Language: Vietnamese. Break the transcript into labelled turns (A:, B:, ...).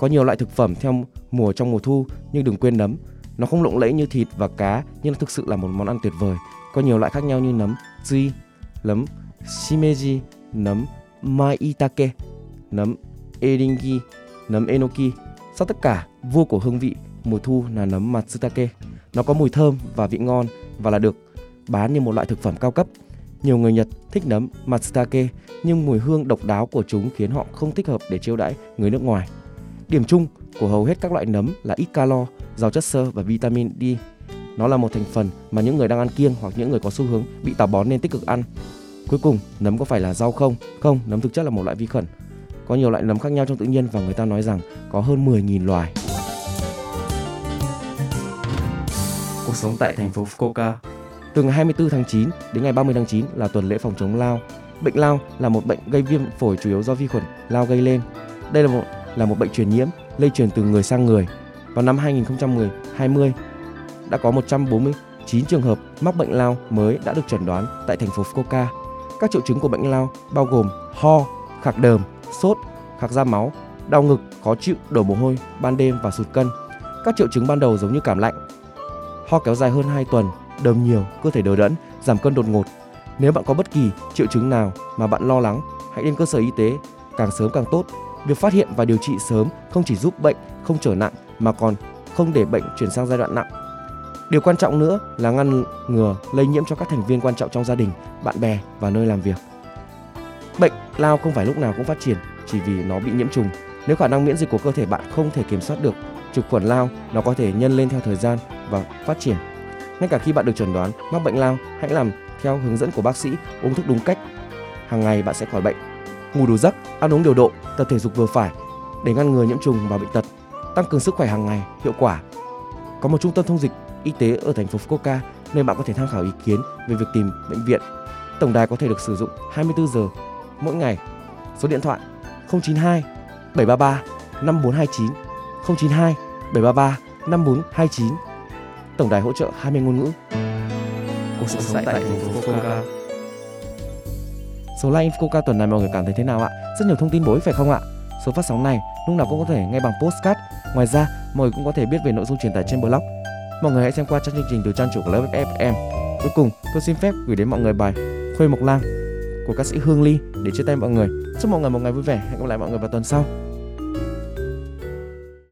A: Có nhiều loại thực phẩm theo mùa trong mùa thu nhưng đừng quên nấm. Nó không lộng lẫy như thịt và cá nhưng nó thực sự là một món ăn tuyệt vời. Có nhiều loại khác nhau như nấm tsui, nấm shimeji, nấm maitake, nấm eringi, nấm enoki. Sau tất cả, vua của hương vị mùa thu là nấm matsutake. Nó có mùi thơm và vị ngon và là được bán như một loại thực phẩm cao cấp. Nhiều người Nhật thích nấm matsutake nhưng mùi hương độc đáo của chúng khiến họ không thích hợp để chiêu đãi người nước ngoài. Điểm chung của hầu hết các loại nấm là ít calo, giàu chất xơ và vitamin D. Nó là một thành phần mà những người đang ăn kiêng hoặc những người có xu hướng bị táo bón nên tích cực ăn. Cuối cùng, nấm có phải là rau không? Không, nấm thực chất là một loại vi khuẩn. Có nhiều loại nấm khác nhau trong tự nhiên và người ta nói rằng có hơn 10.000 loài. Cuộc sống tại thành phố Fukuoka Từ ngày 24 tháng 9 đến ngày 30 tháng 9 là tuần lễ phòng chống lao. Bệnh lao là một bệnh gây viêm phổi chủ yếu do vi khuẩn lao gây lên. Đây là một là một bệnh truyền nhiễm lây truyền từ người sang người. Vào năm 2010-20 đã có 149 trường hợp mắc bệnh lao mới đã được chẩn đoán tại thành phố Fukuoka. Các triệu chứng của bệnh lao bao gồm ho, khạc đờm, sốt, khạc ra máu, đau ngực, khó chịu, đổ mồ hôi ban đêm và sụt cân. Các triệu chứng ban đầu giống như cảm lạnh. Ho kéo dài hơn 2 tuần, đờm nhiều, cơ thể đờ đẫn, giảm cân đột ngột. Nếu bạn có bất kỳ triệu chứng nào mà bạn lo lắng, hãy đến cơ sở y tế càng sớm càng tốt Việc phát hiện và điều trị sớm không chỉ giúp bệnh không trở nặng mà còn không để bệnh chuyển sang giai đoạn nặng. Điều quan trọng nữa là ngăn ngừa lây nhiễm cho các thành viên quan trọng trong gia đình, bạn bè và nơi làm việc. Bệnh lao không phải lúc nào cũng phát triển chỉ vì nó bị nhiễm trùng. Nếu khả năng miễn dịch của cơ thể bạn không thể kiểm soát được trực khuẩn lao, nó có thể nhân lên theo thời gian và phát triển. Ngay cả khi bạn được chẩn đoán mắc bệnh lao, hãy làm theo hướng dẫn của bác sĩ, uống thuốc đúng cách. Hàng ngày bạn sẽ khỏi bệnh ngủ đủ giấc, ăn uống điều độ, tập thể dục vừa phải để ngăn ngừa nhiễm trùng và bệnh tật, tăng cường sức khỏe hàng ngày hiệu quả. Có một trung tâm thông dịch y tế ở thành phố Fukuoka nơi bạn có thể tham khảo ý kiến về việc tìm bệnh viện. Tổng đài có thể được sử dụng 24 giờ mỗi ngày. Số điện thoại 092 733 5429 092 733 5429. Tổng đài hỗ trợ 20 ngôn ngữ. Cuộc sống tại thành phố Fukuoka. Số like Infoca tuần này mọi người cảm thấy thế nào ạ? Rất nhiều thông tin bổ ích phải không ạ? Số phát sóng này lúc nào cũng có thể nghe bằng postcard. Ngoài ra, mọi người cũng có thể biết về nội dung truyền tải trên blog. Mọi người hãy xem qua trang chương trình từ trang chủ của lớp FM. Cuối cùng, tôi xin phép gửi đến mọi người bài Khuê Mộc Lang của ca sĩ Hương Ly để chia tay mọi người. Chúc mọi người một ngày vui vẻ. Hẹn gặp lại mọi người vào tuần sau.